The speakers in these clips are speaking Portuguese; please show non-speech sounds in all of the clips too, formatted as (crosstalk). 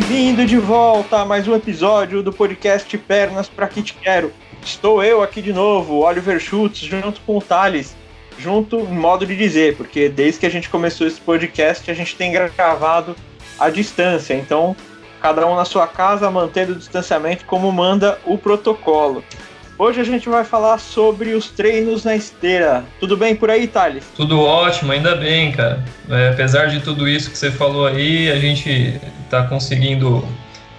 Bem-vindo de volta a mais um episódio do podcast Pernas Pra Que Te Quero. Estou eu aqui de novo, Oliver Schultz, junto com o Thales. Junto, em modo de dizer, porque desde que a gente começou esse podcast, a gente tem gravado à distância. Então, cada um na sua casa, mantendo o distanciamento como manda o protocolo. Hoje a gente vai falar sobre os treinos na esteira. Tudo bem por aí, Thales? Tudo ótimo, ainda bem, cara. É, apesar de tudo isso que você falou aí, a gente está conseguindo,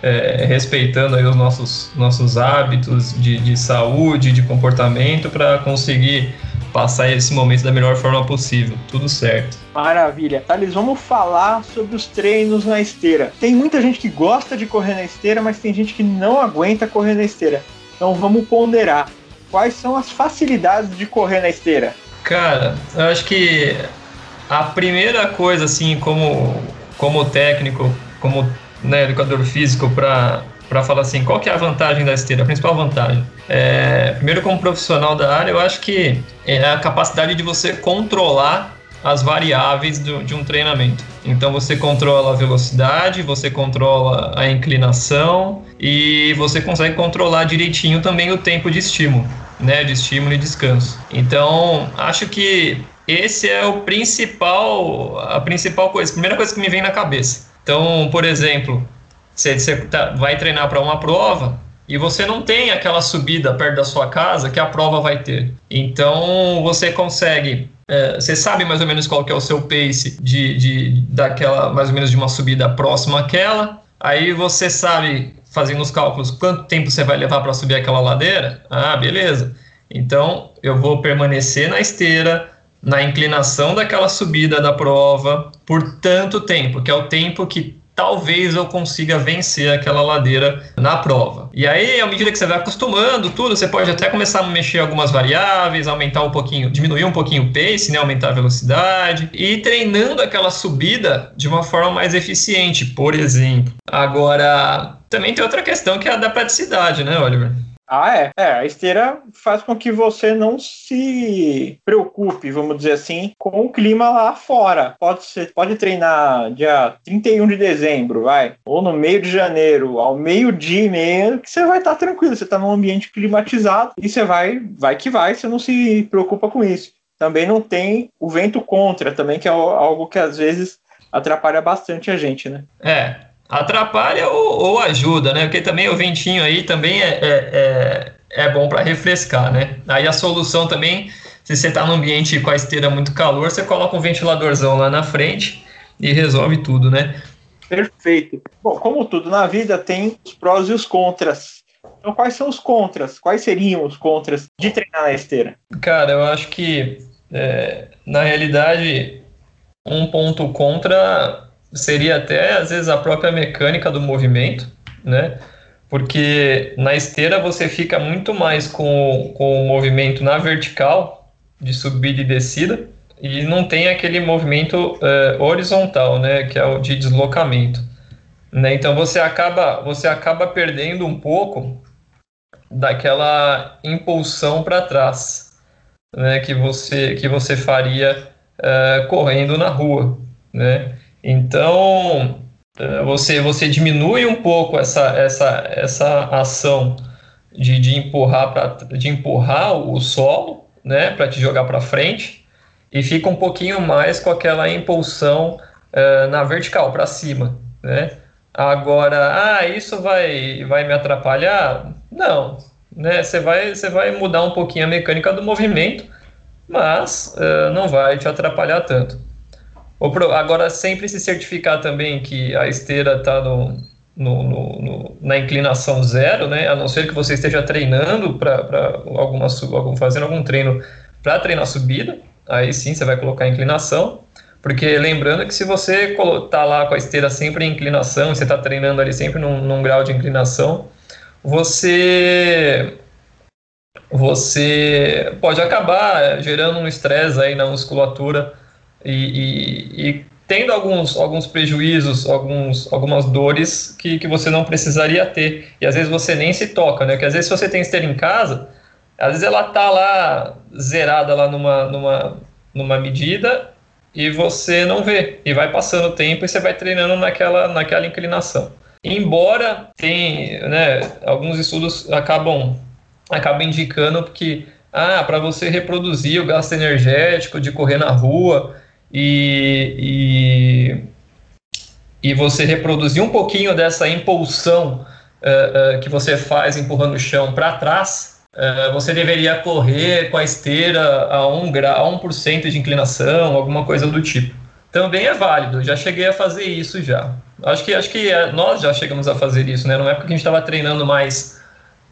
é, respeitando aí os nossos, nossos hábitos de, de saúde, de comportamento, para conseguir passar esse momento da melhor forma possível. Tudo certo. Maravilha. Thales, vamos falar sobre os treinos na esteira. Tem muita gente que gosta de correr na esteira, mas tem gente que não aguenta correr na esteira. Então vamos ponderar. Quais são as facilidades de correr na esteira? Cara, eu acho que a primeira coisa, assim, como, como técnico, como né, educador físico, para para falar assim, qual que é a vantagem da esteira, a principal vantagem? É, primeiro, como profissional da área, eu acho que é a capacidade de você controlar as variáveis do, de um treinamento. Então você controla a velocidade, você controla a inclinação e você consegue controlar direitinho também o tempo de estímulo, né, de estímulo e descanso. Então acho que esse é o principal, a principal coisa, a primeira coisa que me vem na cabeça. Então, por exemplo, você, você tá, vai treinar para uma prova, e você não tem aquela subida perto da sua casa que a prova vai ter. Então você consegue é, você sabe mais ou menos qual que é o seu pace de, de daquela mais ou menos de uma subida próxima àquela. Aí você sabe fazendo os cálculos quanto tempo você vai levar para subir aquela ladeira. Ah, beleza. Então eu vou permanecer na esteira, na inclinação daquela subida da prova por tanto tempo, que é o tempo que talvez eu consiga vencer aquela ladeira na prova. E aí, à medida que você vai acostumando tudo, você pode até começar a mexer algumas variáveis, aumentar um pouquinho, diminuir um pouquinho o pace, né, aumentar a velocidade e treinando aquela subida de uma forma mais eficiente, por exemplo. Agora, também tem outra questão que é a da praticidade, né, Oliver? Ah, é. É, a esteira faz com que você não se preocupe, vamos dizer assim, com o clima lá fora. Pode, ser, pode treinar dia 31 de dezembro, vai, ou no meio de janeiro, ao meio-dia e meio, que você vai estar tá tranquilo, você está num ambiente climatizado e você vai, vai que vai, você não se preocupa com isso. Também não tem o vento contra, também, que é algo que às vezes atrapalha bastante a gente, né? É, atrapalha ou, ou, ajuda, né? Porque também o ventinho aí também é, é, é, é bom para refrescar, né? Aí a solução também, se você está num ambiente com a esteira muito calor, você coloca um ventiladorzão lá na frente e resolve tudo, né? Perfeito. Bom, como tudo na vida, tem os prós e os contras. Então, quais são os contras? Quais seriam os contras de treinar na esteira? Cara, eu acho que, é, na realidade, um ponto contra seria até às vezes a própria mecânica do movimento, né? Porque na esteira você fica muito mais com, com o movimento na vertical, de subida e descida, e não tem aquele movimento uh, horizontal, né? Que é o de deslocamento. Né? Então você acaba, você acaba perdendo um pouco daquela impulsão para trás, né? Que você, que você faria uh, correndo na rua, né? Então, é, você, você diminui um pouco essa, essa, essa ação de, de, empurrar pra, de empurrar o solo né, para te jogar para frente e fica um pouquinho mais com aquela impulsão uh, na vertical, para cima. Né? Agora, ah, isso vai, vai me atrapalhar? Não. Né? Você vai, você vai mudar um pouquinho a mecânica do movimento, mas uh, não vai te atrapalhar tanto. Agora, sempre se certificar também que a esteira está no, no, no, na inclinação zero, né? A não ser que você esteja treinando para alguma algum, fazendo algum treino para treinar subida, aí sim você vai colocar a inclinação. Porque lembrando que se você está lá com a esteira sempre em inclinação, você está treinando ali sempre num, num grau de inclinação, você você pode acabar gerando um estresse aí na musculatura e, e, e, tendo alguns, alguns prejuízos, alguns, algumas dores que, que você não precisaria ter. E às vezes você nem se toca, né? Porque às vezes se você tem esteira em casa, às vezes ela tá lá zerada lá numa, numa, numa medida e você não vê. E vai passando o tempo e você vai treinando naquela, naquela inclinação. Embora tem, né, alguns estudos acabam, acabam indicando que ah, para você reproduzir o gasto energético de correr na rua e, e, e você reproduzir um pouquinho dessa impulsão uh, uh, que você faz empurrando o chão para trás, uh, você deveria correr com a esteira a 1%, grau, a 1 de inclinação, alguma coisa do tipo. Também é válido, já cheguei a fazer isso já. Acho que, acho que nós já chegamos a fazer isso, né? Numa época que a gente estava treinando mais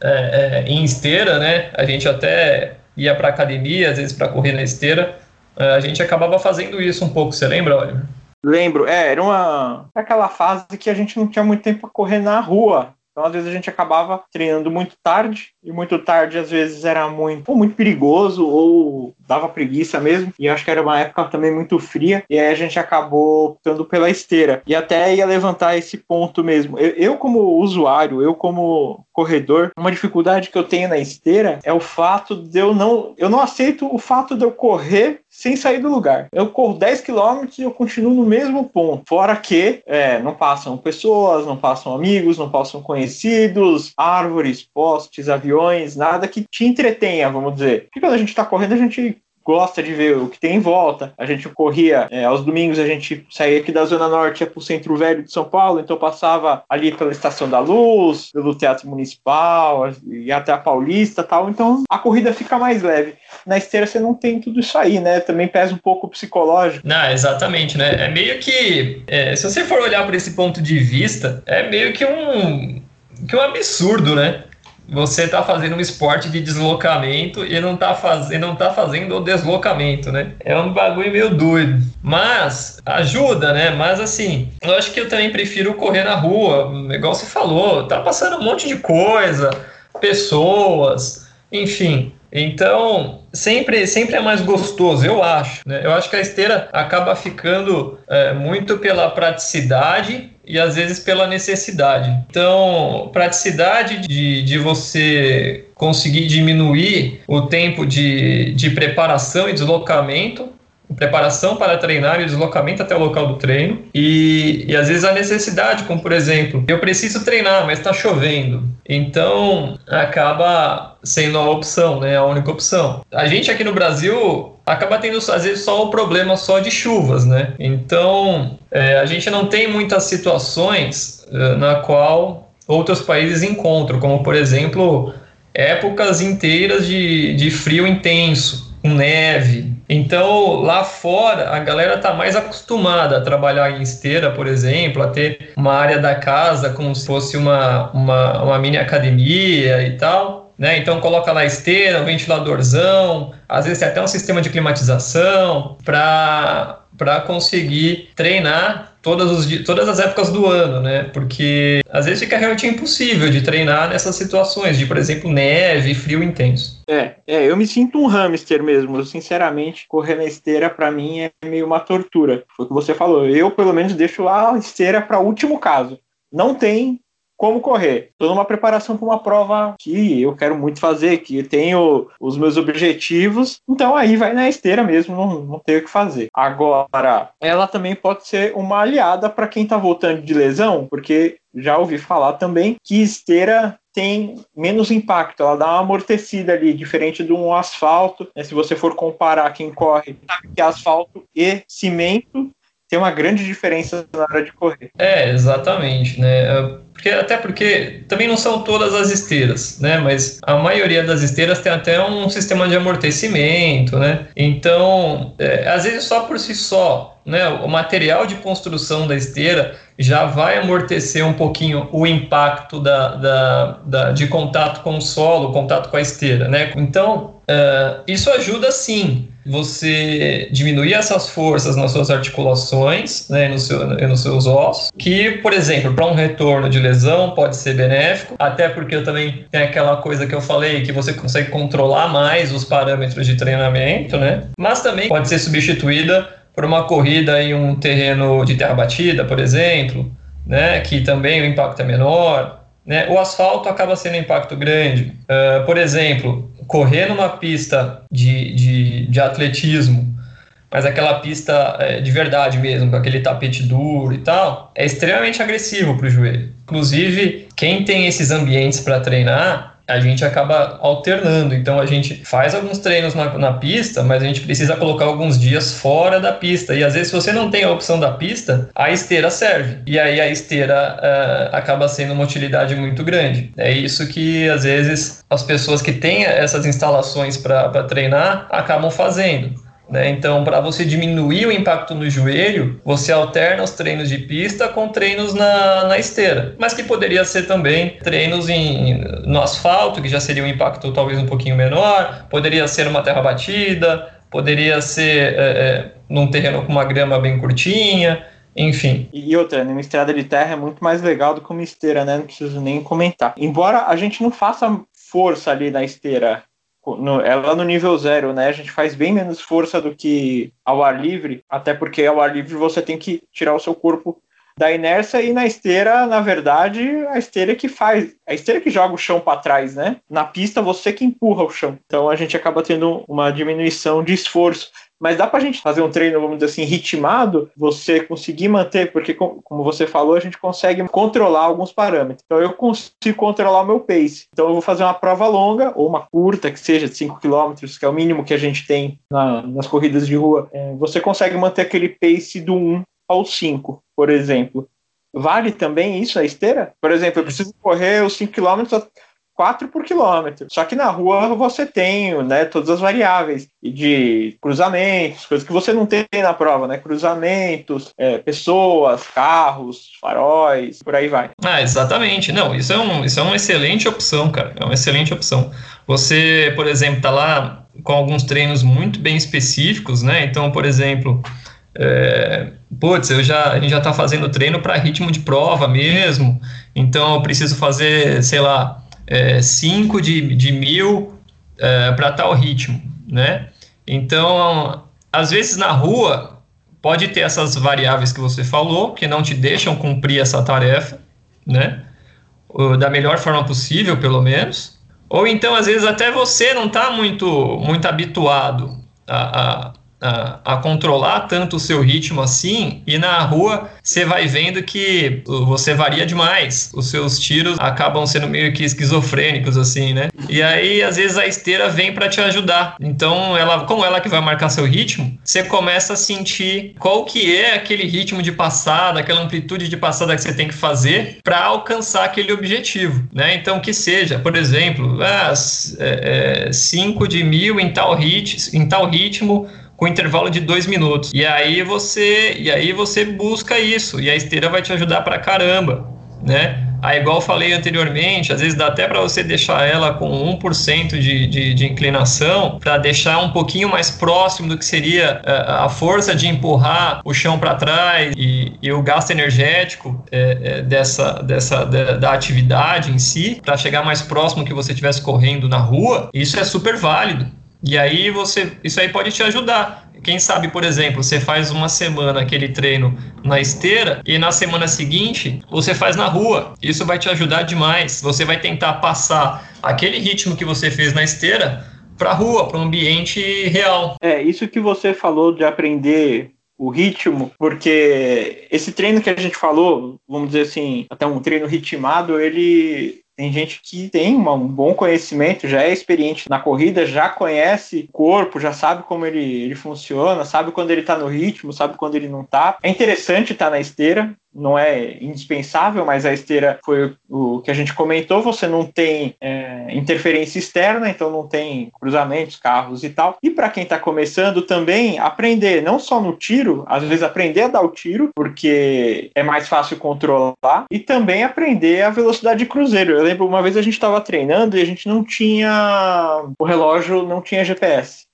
é, é, em esteira, né? A gente até ia para academia, às vezes para correr na esteira. É, a gente acabava fazendo isso um pouco, você lembra, Oliver? Lembro, é, era uma aquela fase que a gente não tinha muito tempo para correr na rua. Então, às vezes, a gente acabava treinando muito tarde, e muito tarde, às vezes, era muito, ou muito perigoso, ou dava preguiça mesmo. E acho que era uma época também muito fria, e aí a gente acabou optando pela esteira. E até ia levantar esse ponto mesmo. Eu, eu como usuário, eu como corredor, uma dificuldade que eu tenho na esteira é o fato de eu não. Eu não aceito o fato de eu correr sem sair do lugar. Eu corro 10 km e eu continuo no mesmo ponto. Fora que é, não passam pessoas, não passam amigos, não passam conhecidos, árvores, postes, aviões, nada que te entretenha, vamos dizer. Porque quando a gente está correndo, a gente gosta de ver o que tem em volta. A gente corria, é, aos domingos a gente saía aqui da Zona Norte, ia para o Centro Velho de São Paulo, então passava ali pela Estação da Luz, pelo Teatro Municipal, e até a Paulista tal. Então a corrida fica mais leve. Na esteira você não tem tudo isso aí, né? Também pesa um pouco o psicológico. Não, exatamente, né? É meio que. É, se você for olhar por esse ponto de vista, é meio que um. Que um absurdo, né? Você está fazendo um esporte de deslocamento e não está tá fazendo o deslocamento, né? É um bagulho meio doido. Mas ajuda, né? Mas assim, eu acho que eu também prefiro correr na rua, igual você falou, tá passando um monte de coisa, pessoas, enfim. Então, sempre, sempre é mais gostoso, eu acho. Né? Eu acho que a esteira acaba ficando é, muito pela praticidade e às vezes pela necessidade. Então, praticidade de, de você conseguir diminuir o tempo de, de preparação e deslocamento preparação para treinar e deslocamento até o local do treino e, e às vezes a necessidade, como por exemplo, eu preciso treinar, mas está chovendo, então acaba sendo a opção, né, a única opção. A gente aqui no Brasil acaba tendo às vezes só o problema só de chuvas, né? Então é, a gente não tem muitas situações é, na qual outros países encontram, como por exemplo épocas inteiras de, de frio intenso, com neve. Então lá fora a galera tá mais acostumada a trabalhar em esteira, por exemplo, a ter uma área da casa como se fosse uma, uma, uma mini academia e tal né? Então coloca lá esteira, um ventiladorzão, às vezes tem até um sistema de climatização para para conseguir treinar todas, os, todas as épocas do ano, né? Porque às vezes fica realmente impossível de treinar nessas situações, de, por exemplo, neve, frio intenso. É, é eu me sinto um hamster mesmo. Eu, sinceramente, correr na esteira para mim é meio uma tortura. Foi o que você falou. Eu, pelo menos, deixo a esteira para último caso. Não tem como correr. Estou numa preparação para uma prova que eu quero muito fazer, que tenho os meus objetivos, então aí vai na esteira mesmo, não, não tenho o que fazer. Agora, ela também pode ser uma aliada para quem está voltando de lesão, porque já ouvi falar também que esteira tem menos impacto, ela dá uma amortecida ali, diferente de um asfalto. Né? Se você for comparar quem corre, sabe que asfalto e cimento tem uma grande diferença na hora de correr. É, exatamente, né? Porque, até porque também não são todas as esteiras, né? Mas a maioria das esteiras tem até um sistema de amortecimento, né? Então, é, às vezes só por si só, né? O material de construção da esteira já vai amortecer um pouquinho o impacto da, da, da de contato com o solo, contato com a esteira, né? Então, uh, isso ajuda sim você diminuir essas forças nas suas articulações, né, no seu, nos seus ossos, que, por exemplo, para um retorno de lesão pode ser benéfico, até porque eu também tem aquela coisa que eu falei, que você consegue controlar mais os parâmetros de treinamento, né, mas também pode ser substituída por uma corrida em um terreno de terra batida, por exemplo, né, que também o impacto é menor, né, o asfalto acaba sendo um impacto grande. Uh, por exemplo, correr numa pista de, de, de atletismo mas aquela pista é, de verdade mesmo, com aquele tapete duro e tal, é extremamente agressivo para o joelho. Inclusive, quem tem esses ambientes para treinar, a gente acaba alternando. Então a gente faz alguns treinos na, na, pista, mas a gente precisa colocar alguns dias fora da pista. E às vezes, se você não tem a opção da pista, a esteira serve. E aí a esteira uh, acaba sendo uma utilidade muito grande. É isso que às vezes as pessoas que têm essas instalações para treinar acabam fazendo. Né? Então, para você diminuir o impacto no joelho, você alterna os treinos de pista com treinos na, na esteira, mas que poderia ser também treinos em, no asfalto, que já seria um impacto talvez um pouquinho menor, poderia ser uma terra batida, poderia ser é, é, num terreno com uma grama bem curtinha, enfim. E outra, numa estrada de terra é muito mais legal do que uma esteira, né? Não preciso nem comentar. Embora a gente não faça força ali na esteira no, ela no nível zero, né? A gente faz bem menos força do que ao ar livre, até porque ao ar livre você tem que tirar o seu corpo da inércia e na esteira, na verdade, a esteira que faz, a esteira que joga o chão para trás, né? Na pista você que empurra o chão. Então a gente acaba tendo uma diminuição de esforço. Mas dá para a gente fazer um treino, vamos dizer assim, ritmado, você conseguir manter, porque, como você falou, a gente consegue controlar alguns parâmetros. Então, eu consigo controlar o meu pace. Então, eu vou fazer uma prova longa, ou uma curta, que seja de 5 km, que é o mínimo que a gente tem na, nas corridas de rua. É, você consegue manter aquele pace do 1 ao 5, por exemplo. Vale também isso a esteira? Por exemplo, eu preciso correr os 5 km 4 por quilômetro. Só que na rua você tem né, todas as variáveis de cruzamentos, coisas que você não tem na prova, né? Cruzamentos, é, pessoas, carros, faróis, por aí vai. Ah, exatamente. Não, isso é, um, isso é uma excelente opção, cara. É uma excelente opção. Você, por exemplo, tá lá com alguns treinos muito bem específicos, né? Então, por exemplo, é, putz, eu já, a gente já está fazendo treino para ritmo de prova mesmo, então eu preciso fazer, sei lá, 5 é, de, de mil é, para tal ritmo, né? Então, às vezes na rua pode ter essas variáveis que você falou, que não te deixam cumprir essa tarefa, né? Da melhor forma possível, pelo menos. Ou então, às vezes, até você não está muito, muito habituado a, a, a, a, controlar tanto o seu ritmo assim, e na rua você vai vendo que você varia demais. Os seus tiros acabam sendo meio que esquizofrênicos, assim, né? E aí, às vezes, a esteira vem para te ajudar. Então, ela, como ela que vai marcar seu ritmo, você começa a sentir qual que é aquele ritmo de passada, aquela amplitude de passada que você tem que fazer para alcançar aquele objetivo, né? Então, que seja, por exemplo, 5 ah, é, é, de mil em tal, hit, em tal ritmo com intervalo de dois minutos. E aí você, e aí você busca isso, e a esteira vai te ajudar pra caramba, né? Aí, igual falei anteriormente, às vezes dá até para você deixar ela com 1% de, de, de inclinação, para deixar um pouquinho mais próximo do que seria a, é, a força de empurrar o chão para trás e, e, o gasto energético é, é, dessa, dessa da, da, atividade em si, para chegar mais próximo que você estivesse correndo na rua. Isso é super válido. E aí você, isso aí pode te ajudar. Quem sabe, por exemplo, você faz uma semana aquele treino na esteira e na semana seguinte você faz na rua. Isso vai te ajudar demais. Você vai tentar passar aquele ritmo que você fez na esteira para a rua, para o ambiente real. É, isso que você falou de aprender o ritmo, porque esse treino que a gente falou, vamos dizer assim, até um treino ritmado, ele tem gente que tem uma, um bom conhecimento, já é experiente na corrida, já conhece o corpo, já sabe como ele, ele funciona, sabe quando ele está no ritmo, sabe quando ele não está. É interessante estar tá na esteira, não é indispensável, mas a esteira foi o que a gente comentou. Você não tem é, interferência externa, então não tem cruzamentos, carros e tal. E para quem está começando também, aprender não só no tiro, às vezes aprender a dar o tiro, porque é mais fácil controlar, e também aprender a velocidade de cruzeiro. Eu lembro uma vez a gente estava treinando e a gente não tinha. O relógio não tinha GPS.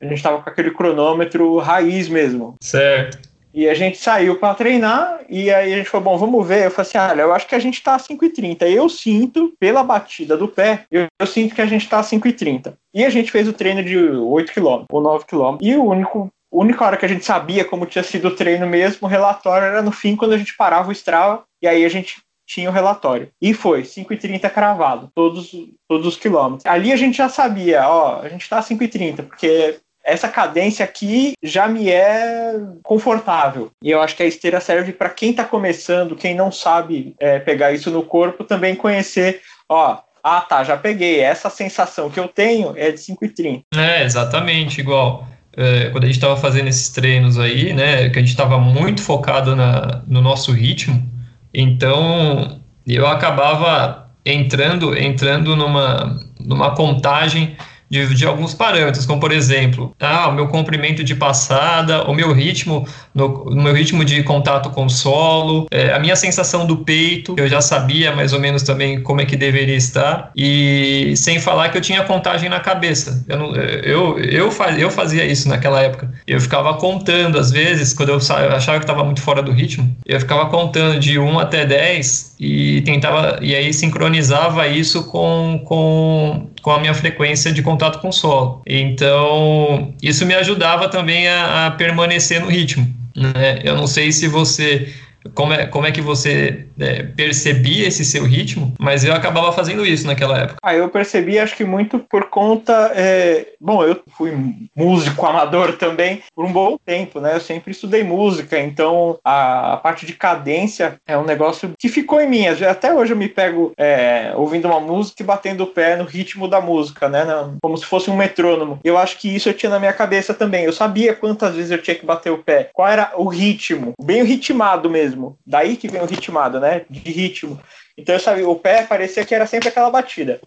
A gente estava com aquele cronômetro raiz mesmo. Certo. E a gente saiu para treinar e aí a gente falou, bom, vamos ver. Eu falei assim, olha, eu acho que a gente tá a 5,30. Eu sinto, pela batida do pé, eu, eu sinto que a gente tá a 5,30. E a gente fez o treino de 8 km ou 9 km. E o único a única hora que a gente sabia como tinha sido o treino mesmo, o relatório era no fim, quando a gente parava o Strava, e aí a gente tinha o relatório. E foi, 5,30 cravado, todos, todos os quilômetros. Ali a gente já sabia, ó, a gente tá a 5,30, porque essa cadência aqui já me é confortável. E eu acho que a esteira serve para quem está começando, quem não sabe é, pegar isso no corpo, também conhecer, ó, ah tá, já peguei, essa sensação que eu tenho é de 5,30. É, exatamente, igual. É, quando a gente estava fazendo esses treinos aí, né, que a gente estava muito focado na, no nosso ritmo, então eu acabava entrando entrando numa, numa contagem de, de, alguns parâmetros, como por exemplo, ah, o meu comprimento de passada, o meu ritmo, no, no meu ritmo de contato com o solo, é, a minha sensação do peito, eu já sabia mais ou menos também como é que deveria estar, e sem falar que eu tinha contagem na cabeça. Eu, não, eu, eu, eu fazia isso naquela época. Eu ficava contando, às vezes, quando eu, eu achava que estava muito fora do ritmo, eu ficava contando de 1 até 10 e tentava, e aí sincronizava isso com, com com a minha frequência de contato com o solo. Então, isso me ajudava também a, a permanecer no ritmo. Né? Eu não sei se você como é, como é que você é, percebia esse seu ritmo, mas eu acabava fazendo isso naquela época. Ah, eu percebi, acho que muito por conta. É... Bom, eu fui músico amador também por um bom tempo, né? Eu sempre estudei música, então a, a parte de cadência é um negócio que ficou em mim. Até hoje eu me pego é, ouvindo uma música e batendo o pé no ritmo da música, né? Como se fosse um metrônomo. Eu acho que isso eu tinha na minha cabeça também. Eu sabia quantas vezes eu tinha que bater o pé, qual era o ritmo, bem ritmado mesmo mesmo. Daí que vem o ritmado, né? De ritmo. Então eu sabia, o pé parecia que era sempre aquela batida.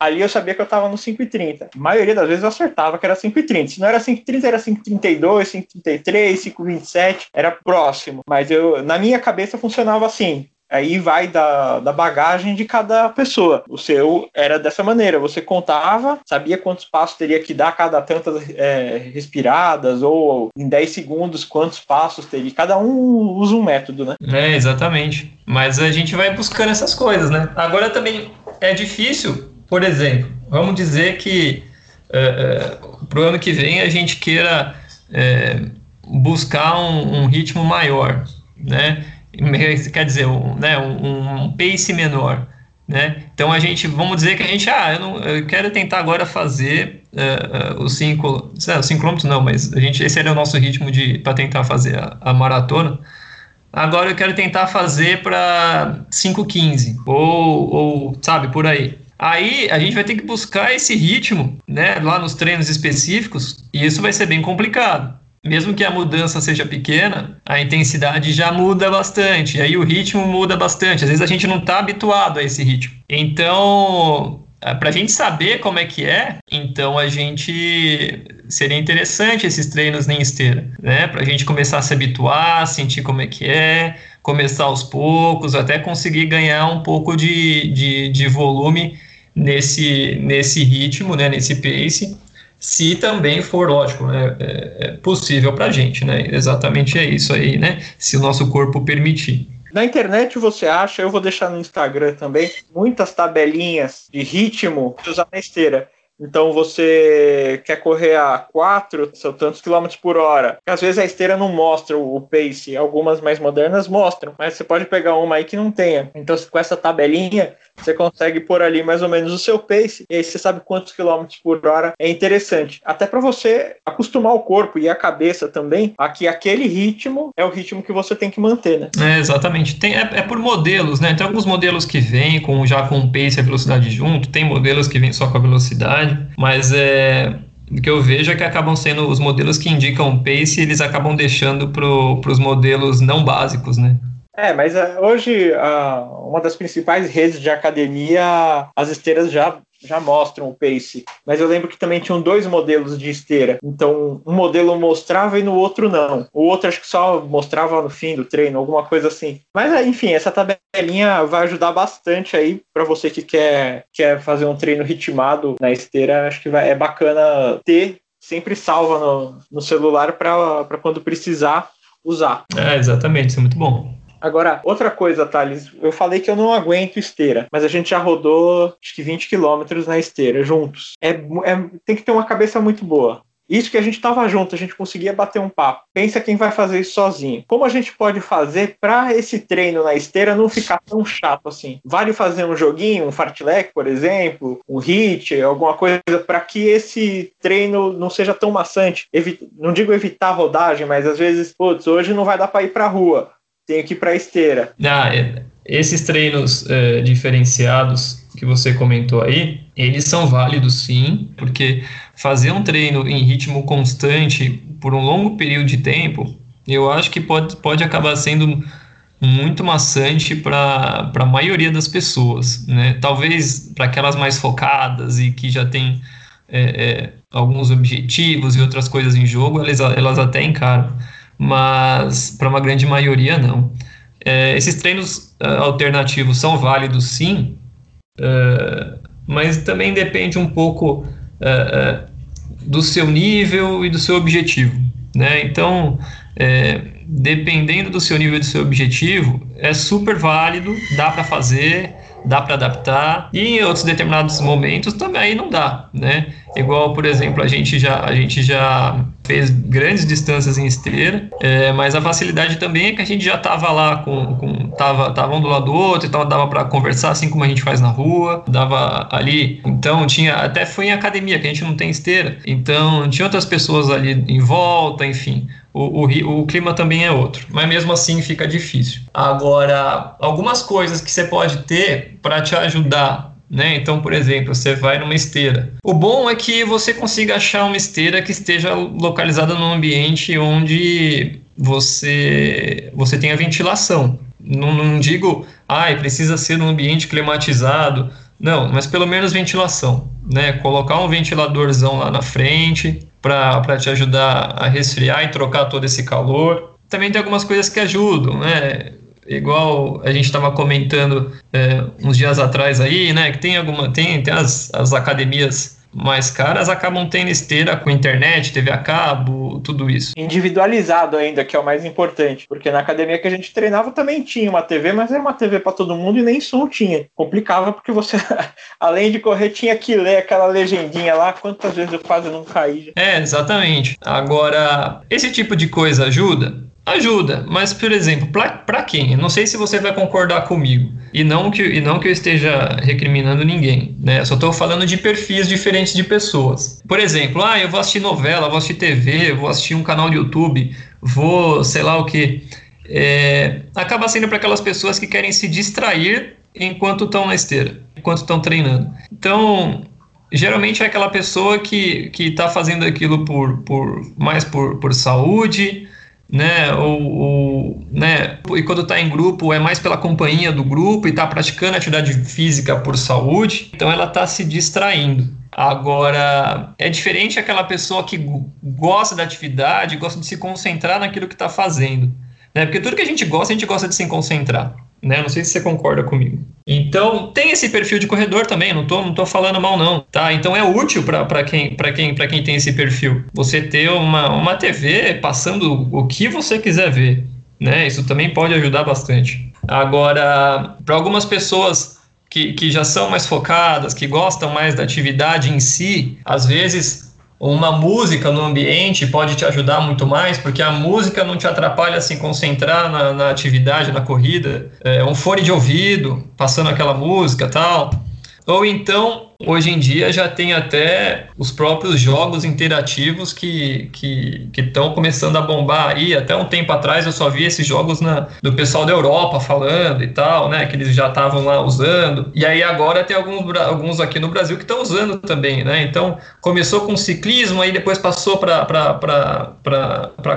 Ali eu sabia que eu estava no 5,30. A maioria das vezes eu acertava que era 5,30. Se não era 5,30, era 5,32, 5,33, 5,27, era próximo. Mas eu, na minha cabeça funcionava assim. Aí vai da, da bagagem de cada pessoa. O seu era dessa maneira: você contava, sabia quantos passos teria que dar cada tantas é, respiradas, ou em 10 segundos quantos passos teria. Cada um usa um método, né? É, exatamente. Mas a gente vai buscando essas coisas, né? Agora também é difícil, por exemplo, vamos dizer que é, é, para o ano que vem a gente queira é, buscar um, um ritmo maior, né? Quer dizer, um, né, um, pace menor. Né? Então a gente, vamos dizer que a gente, ah, eu, não, eu quero tentar agora fazer uh, uh, os 5 km não, mas a gente, esse era o nosso ritmo para tentar fazer a, a, maratona. Agora eu quero tentar fazer para 5,15 ou, ou, sabe, por aí. Aí a gente vai ter que buscar esse ritmo, né, lá nos treinos específicos, e isso vai ser bem complicado mesmo que a mudança seja pequena, a intensidade já muda bastante, aí o ritmo muda bastante. Às vezes a gente não está habituado a esse ritmo. Então, é, para a gente saber como é que é, então a gente seria interessante esses treinos em esteira, né? Para a gente começar a se habituar, sentir como é que é, começar aos poucos, até conseguir ganhar um pouco de, de, de volume nesse, nesse ritmo, né? Nesse pace se também for, lógico, né, é, possível para a gente, né? Exatamente é isso aí, né? Se o nosso corpo permitir. Na internet você acha, eu vou deixar no Instagram também, muitas tabelinhas de ritmo de usar na esteira. Então você quer correr a 4, são tantos quilômetros por hora. Às vezes a esteira não mostra o pace, algumas mais modernas mostram, mas você pode pegar uma aí que não tenha. Então com essa tabelinha você consegue pôr ali mais ou menos o seu pace e aí você sabe quantos quilômetros por hora é interessante. Até para você acostumar o corpo e a cabeça também a que aquele ritmo é o ritmo que você tem que manter, né? É, exatamente. Tem, é, é por modelos, né? Tem alguns modelos que vêm com, já com o pace e a velocidade junto, tem modelos que vêm só com a velocidade, mas é o que eu vejo é que acabam sendo os modelos que indicam pace, eles acabam deixando para os modelos não básicos, né? É, mas uh, hoje uma das principais redes de academia, as esteiras já já mostram o pace. Mas eu lembro que também tinham dois modelos de esteira. Então, um modelo mostrava e no outro não. O outro acho que só mostrava no fim do treino, alguma coisa assim. Mas enfim, essa tabelinha vai ajudar bastante aí para você que quer, quer fazer um treino ritmado na esteira. Acho que vai, é bacana ter sempre salva no, no celular para quando precisar usar. É, exatamente, isso é muito bom. Agora, outra coisa, Thales, eu falei que eu não aguento esteira, mas a gente já rodou acho que 20 quilômetros na esteira juntos. É, é, tem que ter uma cabeça muito boa. Isso que a gente estava junto, a gente conseguia bater um papo. Pensa quem vai fazer isso sozinho. Como a gente pode fazer para esse treino na esteira não ficar tão chato assim? Vale fazer um joguinho, um fartlek, por exemplo, um hit, alguma coisa para que esse treino não seja tão maçante. Evi não digo evitar rodagem, mas às vezes, putz, hoje não vai dar para ir para rua tenho que ir para a esteira. Ah, é, esses treinos é, diferenciados que você comentou aí, eles são válidos sim, porque fazer um treino em ritmo constante por um longo período de tempo, eu acho que pode, pode acabar sendo muito maçante para a maioria das pessoas, né? Talvez para aquelas mais focadas e que já tem é, é, alguns objetivos e outras coisas em jogo, elas, elas até encaram mas para uma grande maioria não. É, esses treinos uh, alternativos são válidos sim, uh, mas também depende um pouco uh, do seu nível e do seu objetivo. Né? Então, é, dependendo do seu nível e do seu objetivo, é super válido, dá para fazer, dá para adaptar, e em outros determinados momentos também não dá, né? Igual, por exemplo, a gente já, a gente já fez grandes distâncias em esteira, é, mas a facilidade também é que a gente já estava lá com, com tava, tava um do lado do outro, então dava para conversar assim como a gente faz na rua, dava ali, então tinha, até foi em academia que a gente não tem esteira, então tinha outras pessoas ali em volta, enfim, o, o, o, clima também é outro, mas mesmo assim fica difícil. Agora, algumas coisas que você pode ter para te ajudar. Né? Então, por exemplo, você vai numa esteira. O bom é que você consiga achar uma esteira que esteja localizada num ambiente onde você, você tenha ventilação. Não, não digo, ah, precisa ser num ambiente climatizado. Não, mas pelo menos ventilação. Né? Colocar um ventiladorzão lá na frente, para te ajudar a resfriar e trocar todo esse calor. Também tem algumas coisas que ajudam, né? Igual a gente estava comentando é, uns dias atrás aí, né? Que tem alguma. Tem, tem as, as academias mais caras acabam tendo esteira com internet, TV a cabo, tudo isso. Individualizado ainda, que é o mais importante, porque na academia que a gente treinava também tinha uma TV, mas era uma TV para todo mundo e nem som tinha. Complicava porque você, (laughs) além de correr, tinha que ler aquela legendinha lá, quantas vezes eu quase não caí. É, exatamente. Agora, esse tipo de coisa ajuda? Ajuda, mas por exemplo, para quem? Eu não sei se você vai concordar comigo. E não que, e não que eu esteja recriminando ninguém, né? Eu só estou falando de perfis diferentes de pessoas. Por exemplo, ah, eu vou assistir novela, vou assistir TV, vou assistir um canal de YouTube, vou sei lá o que. É, acaba sendo para aquelas pessoas que querem se distrair enquanto estão na esteira, enquanto estão treinando. Então, geralmente é aquela pessoa que está fazendo aquilo por, por mais por, por saúde né? Ou, ou, né? E quando está em grupo é mais pela companhia do grupo e está praticando atividade física por saúde, então ela está se distraindo. Agora, é diferente aquela pessoa que gosta da atividade, gosta de se concentrar naquilo que está fazendo. Né? Porque tudo que a gente gosta, a gente gosta de se concentrar. Né? Não sei se você concorda comigo. Então, tem esse perfil de corredor também, não tô, não tô falando mal não, tá? Então é útil para quem, quem, quem tem esse perfil. Você ter uma, uma TV passando o que você quiser ver, né? Isso também pode ajudar bastante. Agora, para algumas pessoas que, que já são mais focadas, que gostam mais da atividade em si, às vezes uma música no ambiente pode te ajudar muito mais, porque a música não te atrapalha a se concentrar na, na atividade, na corrida. É, um fone de ouvido, passando aquela música tal. Ou então, hoje em dia já tem até os próprios jogos interativos que estão que, começando a bombar aí. Até um tempo atrás eu só vi esses jogos na, do pessoal da Europa falando e tal, né? Que eles já estavam lá usando. E aí agora tem alguns, alguns aqui no Brasil que estão usando também, né? Então começou com ciclismo, aí depois passou para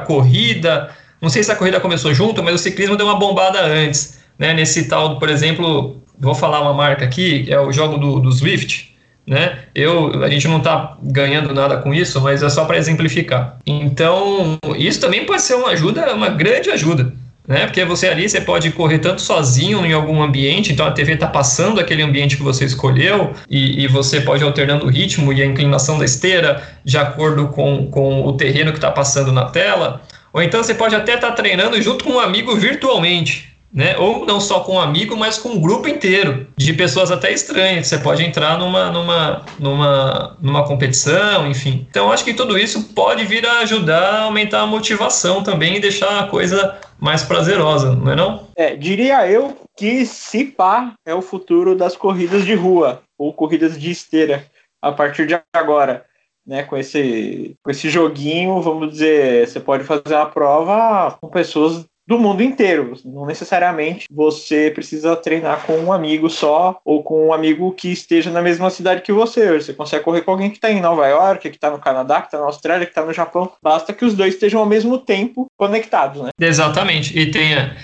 corrida. Não sei se a corrida começou junto, mas o ciclismo deu uma bombada antes. Né, nesse tal, por exemplo, vou falar uma marca aqui, é o jogo do, do Swift, né? Eu, a gente não está ganhando nada com isso, mas é só para exemplificar. Então, isso também pode ser uma ajuda, uma grande ajuda, né? Porque você ali você pode correr tanto sozinho em algum ambiente, então a TV está passando aquele ambiente que você escolheu e, e, você pode alternando o ritmo e a inclinação da esteira de acordo com, com o terreno que está passando na tela. Ou então você pode até estar tá treinando junto com um amigo virtualmente, né? Ou não só com um amigo, mas com um grupo inteiro de pessoas até estranhas. Você pode entrar numa, numa, numa, numa competição, enfim. Então, acho que tudo isso pode vir a ajudar a aumentar a motivação também e deixar a coisa mais prazerosa, não é não? É, diria eu que se pá é o futuro das corridas de rua ou corridas de esteira a partir de agora. Né, com esse, com esse joguinho, vamos dizer, você pode fazer uma prova com pessoas do mundo inteiro. Não necessariamente você precisa treinar com um amigo só ou com um amigo que esteja na mesma cidade que você. Você consegue correr com alguém que está em Nova York, que está no Canadá, que está na Austrália, que está no Japão. Basta que os dois estejam ao mesmo tempo conectados, né? Exatamente. E tenha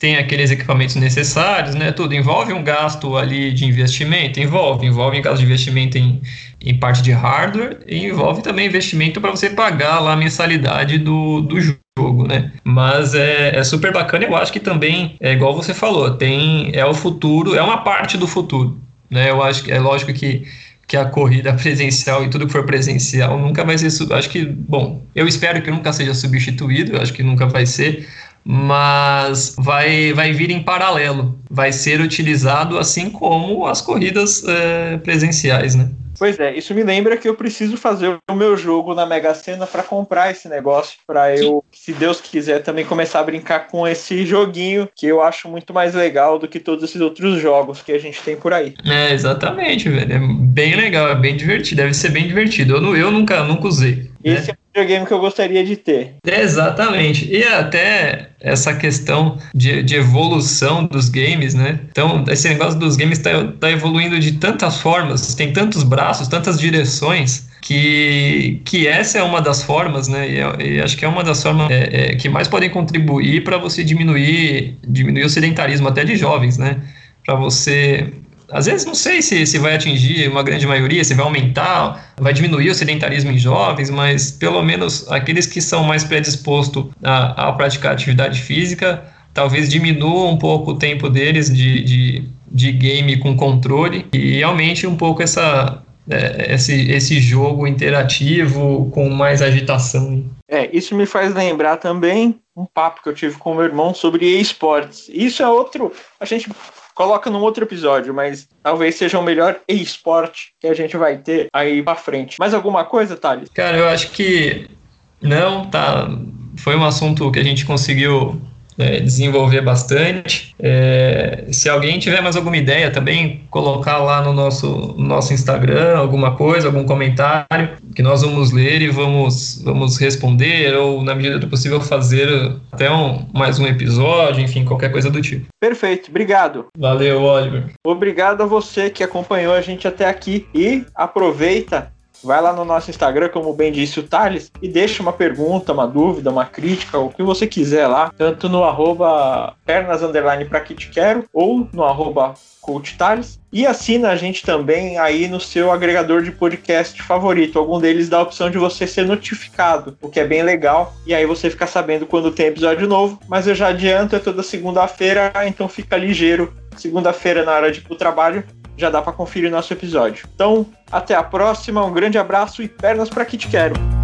tem aqueles equipamentos necessários, né? Tudo envolve um gasto ali de investimento, envolve, envolve gasto de investimento em, em parte de hardware e envolve também investimento para você pagar lá a mensalidade do, do jogo, né? Mas é, é super bacana, eu acho que também, é igual você falou, tem é o futuro, é uma parte do futuro, né? Eu acho que é lógico que que a corrida (laughs) presencial e tudo que for presencial nunca vai ser. Acho que, bom, eu espero que nunca seja substituído, acho que nunca vai ser, mas vai, vai vir em paralelo, vai ser utilizado assim como as corridas é, presenciais, né? Pois é, isso me lembra que eu preciso fazer o meu jogo na Mega Sena para comprar esse negócio, para eu, se Deus quiser, também começar a brincar com esse joguinho que eu acho muito mais legal do que todos esses outros jogos que a gente tem por aí. É, exatamente, velho. É bem legal, é bem divertido, deve ser bem divertido. Eu, eu nunca, nunca usei. Esse né? é o videogame que eu gostaria de ter. Exatamente. E até essa questão de, de evolução dos games, né? Então, esse negócio dos games está tá evoluindo de tantas formas, tem tantos braços, tantas direções, que, que essa é uma das formas, né? E, e acho que é uma das formas é, é, que mais podem contribuir para você diminuir, diminuir o sedentarismo até de jovens, né? Para você às vezes não sei se, se vai atingir uma grande maioria, se vai aumentar, vai diminuir o sedentarismo em jovens, mas pelo menos aqueles que são mais predispostos a, a praticar atividade física, talvez diminua um pouco o tempo deles de, de, de game com controle e aumente um pouco essa, é, esse, esse jogo interativo com mais agitação. É, isso me faz lembrar também um papo que eu tive com o meu irmão sobre esportes. Isso é outro. A gente coloca num outro episódio, mas talvez seja o melhor esporte que a gente vai ter aí pra frente. Mais alguma coisa, Thales? Cara, eu acho que não, tá. Foi um assunto que a gente conseguiu é, desenvolver bastante. É, se alguém tiver mais alguma ideia também, colocar lá no nosso, nosso Instagram alguma coisa, algum comentário, que nós vamos ler e vamos, vamos responder, ou na medida do possível fazer até um, mais um episódio, enfim, qualquer coisa do tipo. Perfeito, obrigado. Valeu, Oliver. Obrigado a você que acompanhou a gente até aqui e aproveita vai lá no nosso Instagram, como bem disse o Thales, e deixa uma pergunta, uma dúvida, uma crítica, o que você quiser lá, tanto no arroba pernas underline pra que te quero, ou no arroba. E assina a gente também aí no seu agregador de podcast favorito. Algum deles dá a opção de você ser notificado, o que é bem legal. E aí você fica sabendo quando tem episódio novo. Mas eu já adianto, é toda segunda-feira, então fica ligeiro. Segunda-feira, na hora de ir pro trabalho, já dá para conferir nosso episódio. Então, até a próxima, um grande abraço e pernas para que te quero.